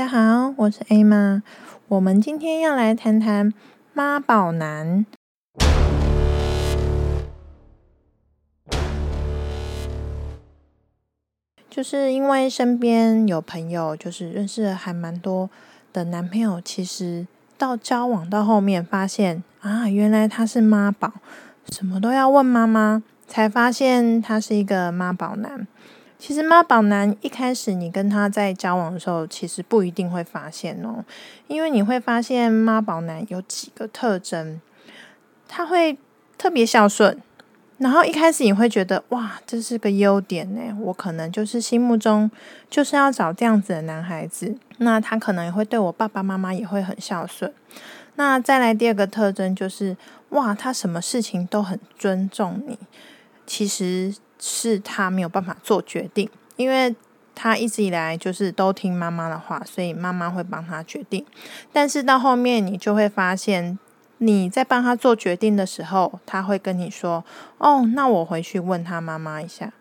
大家好，我是 Emma。我们今天要来谈谈妈宝男，就是因为身边有朋友，就是认识了还蛮多的男朋友，其实到交往到后面发现啊，原来他是妈宝，什么都要问妈妈，才发现他是一个妈宝男。其实妈宝男一开始你跟他在交往的时候，其实不一定会发现哦，因为你会发现妈宝男有几个特征，他会特别孝顺，然后一开始你会觉得哇，这是个优点呢，我可能就是心目中就是要找这样子的男孩子，那他可能也会对我爸爸妈妈也会很孝顺。那再来第二个特征就是哇，他什么事情都很尊重你，其实。是他没有办法做决定，因为他一直以来就是都听妈妈的话，所以妈妈会帮他决定。但是到后面，你就会发现，你在帮他做决定的时候，他会跟你说：“哦，那我回去问他妈妈一下。”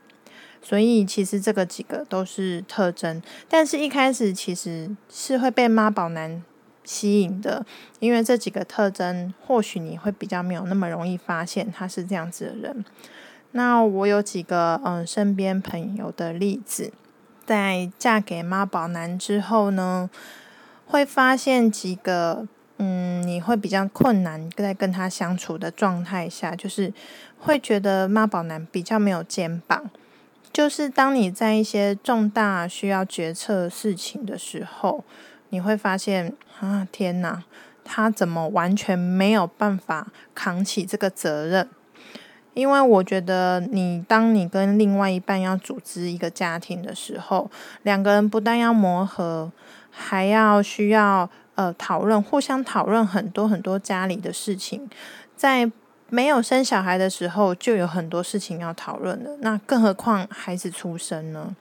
所以其实这个几个都是特征，但是一开始其实是会被妈宝男吸引的，因为这几个特征，或许你会比较没有那么容易发现他是这样子的人。那我有几个嗯身边朋友的例子，在嫁给妈宝男之后呢，会发现几个嗯你会比较困难在跟他相处的状态下，就是会觉得妈宝男比较没有肩膀，就是当你在一些重大需要决策事情的时候，你会发现啊天哪，他怎么完全没有办法扛起这个责任？因为我觉得，你当你跟另外一半要组织一个家庭的时候，两个人不但要磨合，还要需要呃讨论，互相讨论很多很多家里的事情。在没有生小孩的时候，就有很多事情要讨论了。那更何况孩子出生呢？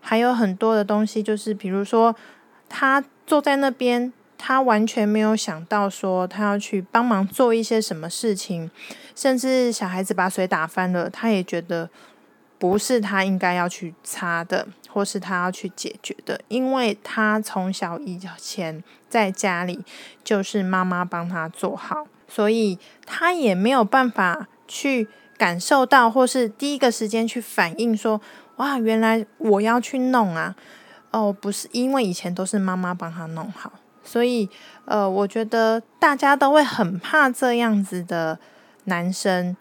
还有很多的东西，就是比如说他坐在那边。他完全没有想到说他要去帮忙做一些什么事情，甚至小孩子把水打翻了，他也觉得不是他应该要去擦的，或是他要去解决的，因为他从小以前在家里就是妈妈帮他做好，所以他也没有办法去感受到，或是第一个时间去反应说，哇，原来我要去弄啊，哦，不是，因为以前都是妈妈帮他弄好。所以，呃，我觉得大家都会很怕这样子的男生，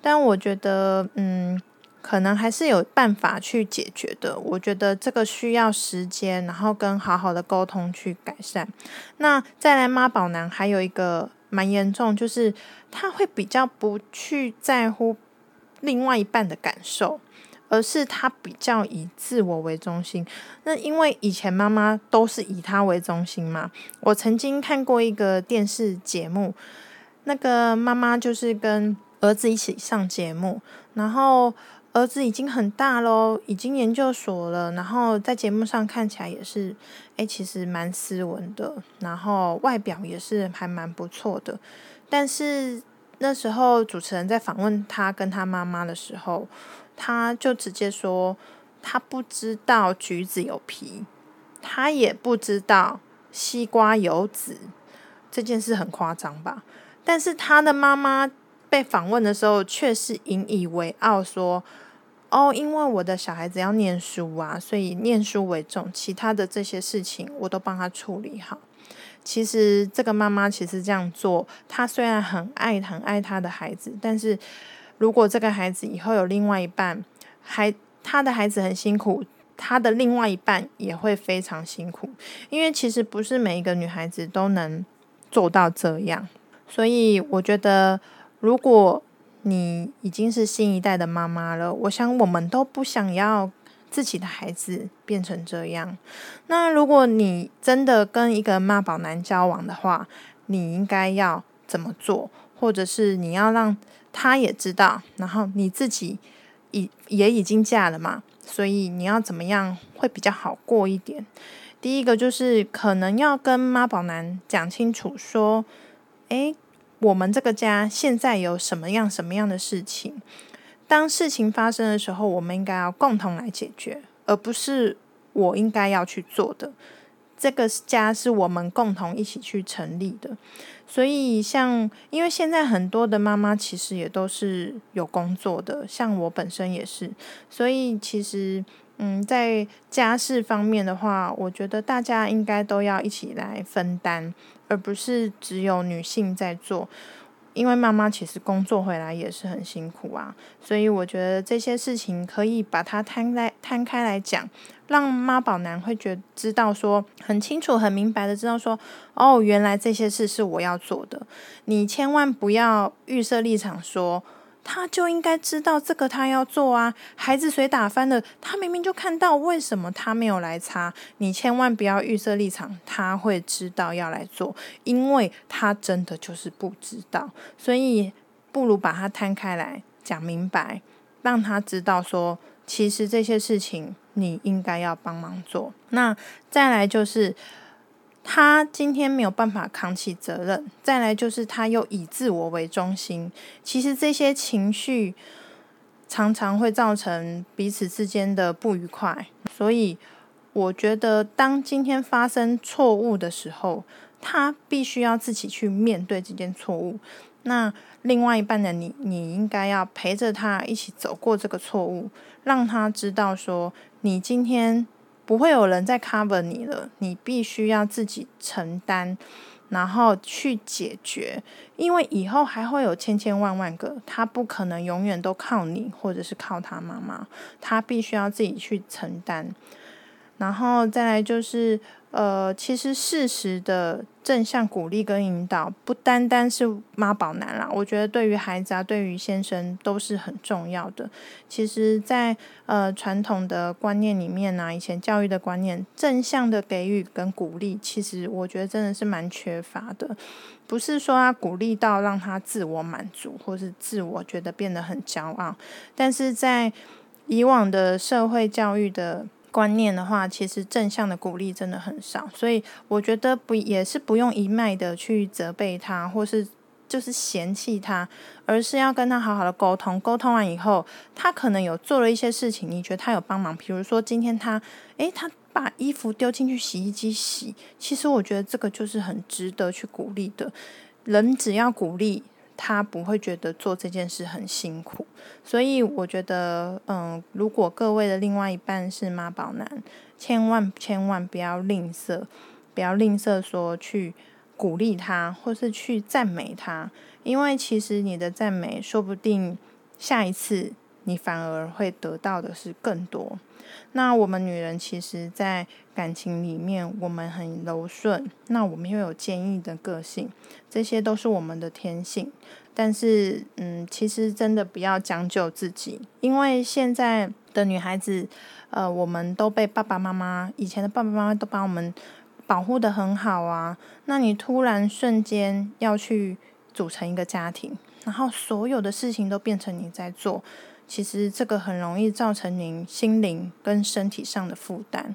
但我觉得，嗯，可能还是有办法去解决的。我觉得这个需要时间，然后跟好好的沟通去改善。那再来妈宝男还有一个蛮严重，就是他会比较不去在乎另外一半的感受。而是他比较以自我为中心。那因为以前妈妈都是以他为中心嘛。我曾经看过一个电视节目，那个妈妈就是跟儿子一起上节目，然后儿子已经很大喽，已经研究所了，然后在节目上看起来也是，诶，其实蛮斯文的，然后外表也是还蛮不错的。但是那时候主持人在访问他跟他妈妈的时候。他就直接说，他不知道橘子有皮，他也不知道西瓜有籽，这件事很夸张吧？但是他的妈妈被访问的时候，却是引以为傲，说：“哦，因为我的小孩子要念书啊，所以念书为重，其他的这些事情我都帮他处理好。”其实这个妈妈其实这样做，她虽然很爱很爱她的孩子，但是。如果这个孩子以后有另外一半，还他的孩子很辛苦，他的另外一半也会非常辛苦，因为其实不是每一个女孩子都能做到这样。所以我觉得，如果你已经是新一代的妈妈了，我想我们都不想要自己的孩子变成这样。那如果你真的跟一个妈宝男交往的话，你应该要怎么做？或者是你要让他也知道，然后你自己已也已经嫁了嘛，所以你要怎么样会比较好过一点？第一个就是可能要跟妈宝男讲清楚，说：诶，我们这个家现在有什么样什么样的事情，当事情发生的时候，我们应该要共同来解决，而不是我应该要去做的。这个家是我们共同一起去成立的。所以，像因为现在很多的妈妈其实也都是有工作的，像我本身也是，所以其实，嗯，在家事方面的话，我觉得大家应该都要一起来分担，而不是只有女性在做。因为妈妈其实工作回来也是很辛苦啊，所以我觉得这些事情可以把它摊开摊开来讲，让妈宝男会觉知道说很清楚、很明白的知道说，哦，原来这些事是我要做的。你千万不要预设立场说。他就应该知道这个，他要做啊。孩子水打翻了，他明明就看到，为什么他没有来擦？你千万不要预设立场，他会知道要来做，因为他真的就是不知道。所以不如把它摊开来讲明白，让他知道说，其实这些事情你应该要帮忙做。那再来就是。他今天没有办法扛起责任，再来就是他又以自我为中心。其实这些情绪常常会造成彼此之间的不愉快。所以我觉得，当今天发生错误的时候，他必须要自己去面对这件错误。那另外一半的你，你应该要陪着他一起走过这个错误，让他知道说，你今天。不会有人再 cover 你了，你必须要自己承担，然后去解决，因为以后还会有千千万万个，他不可能永远都靠你，或者是靠他妈妈，他必须要自己去承担，然后再来就是。呃，其实事实的正向鼓励跟引导，不单单是妈宝男啦，我觉得对于孩子啊，对于先生都是很重要的。其实在，呃传统的观念里面呢、以前教育的观念，正向的给予跟鼓励，其实我觉得真的是蛮缺乏的。不是说他鼓励到让他自我满足，或是自我觉得变得很骄傲，但是在以往的社会教育的。观念的话，其实正向的鼓励真的很少，所以我觉得不也是不用一昧的去责备他，或是就是嫌弃他，而是要跟他好好的沟通。沟通完以后，他可能有做了一些事情，你觉得他有帮忙，比如说今天他，诶，他把衣服丢进去洗衣机洗，其实我觉得这个就是很值得去鼓励的。人只要鼓励。他不会觉得做这件事很辛苦，所以我觉得，嗯，如果各位的另外一半是妈宝男，千万千万不要吝啬，不要吝啬说去鼓励他，或是去赞美他，因为其实你的赞美，说不定下一次你反而会得到的是更多。那我们女人其实，在感情里面，我们很柔顺，那我们又有坚毅的个性，这些都是我们的天性。但是，嗯，其实真的不要将就自己，因为现在的女孩子，呃，我们都被爸爸妈妈，以前的爸爸妈妈都把我们保护得很好啊。那你突然瞬间要去组成一个家庭，然后所有的事情都变成你在做。其实这个很容易造成您心灵跟身体上的负担。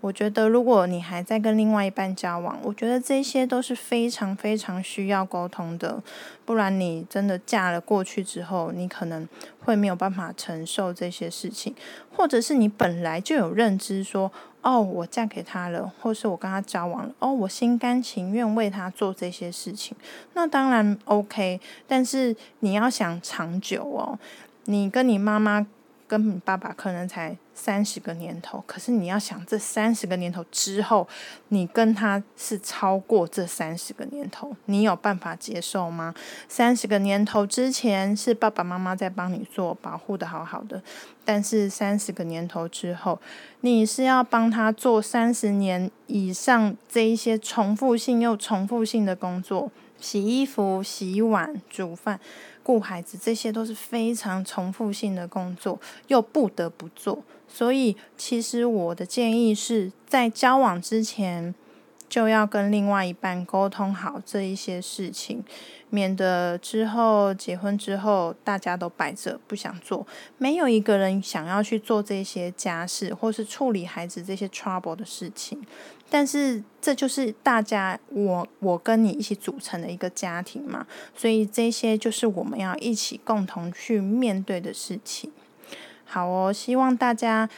我觉得，如果你还在跟另外一半交往，我觉得这些都是非常非常需要沟通的。不然，你真的嫁了过去之后，你可能会没有办法承受这些事情，或者是你本来就有认知说，哦，我嫁给他了，或是我跟他交往了，哦，我心甘情愿为他做这些事情，那当然 OK。但是你要想长久哦。你跟你妈妈、跟你爸爸可能才三十个年头，可是你要想，这三十个年头之后，你跟他是超过这三十个年头，你有办法接受吗？三十个年头之前是爸爸妈妈在帮你做，保护的好好的，但是三十个年头之后，你是要帮他做三十年以上这一些重复性又重复性的工作，洗衣服、洗碗、煮饭。顾孩子，这些都是非常重复性的工作，又不得不做。所以，其实我的建议是在交往之前，就要跟另外一半沟通好这一些事情，免得之后结婚之后大家都摆着不想做。没有一个人想要去做这些家事，或是处理孩子这些 trouble 的事情。但是这就是大家我我跟你一起组成的一个家庭嘛，所以这些就是我们要一起共同去面对的事情。好哦，希望大家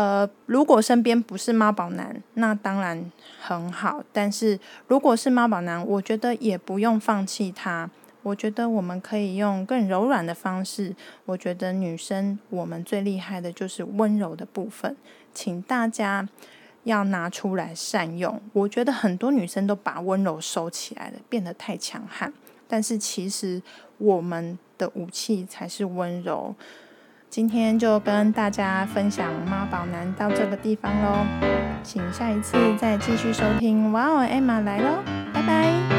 呃，如果身边不是妈宝男，那当然很好。但是如果是妈宝男，我觉得也不用放弃他。我觉得我们可以用更柔软的方式。我觉得女生我们最厉害的就是温柔的部分，请大家要拿出来善用。我觉得很多女生都把温柔收起来了，变得太强悍。但是其实我们的武器才是温柔。今天就跟大家分享妈宝男到这个地方喽，请下一次再继续收听。哇哦，艾玛来喽，拜拜。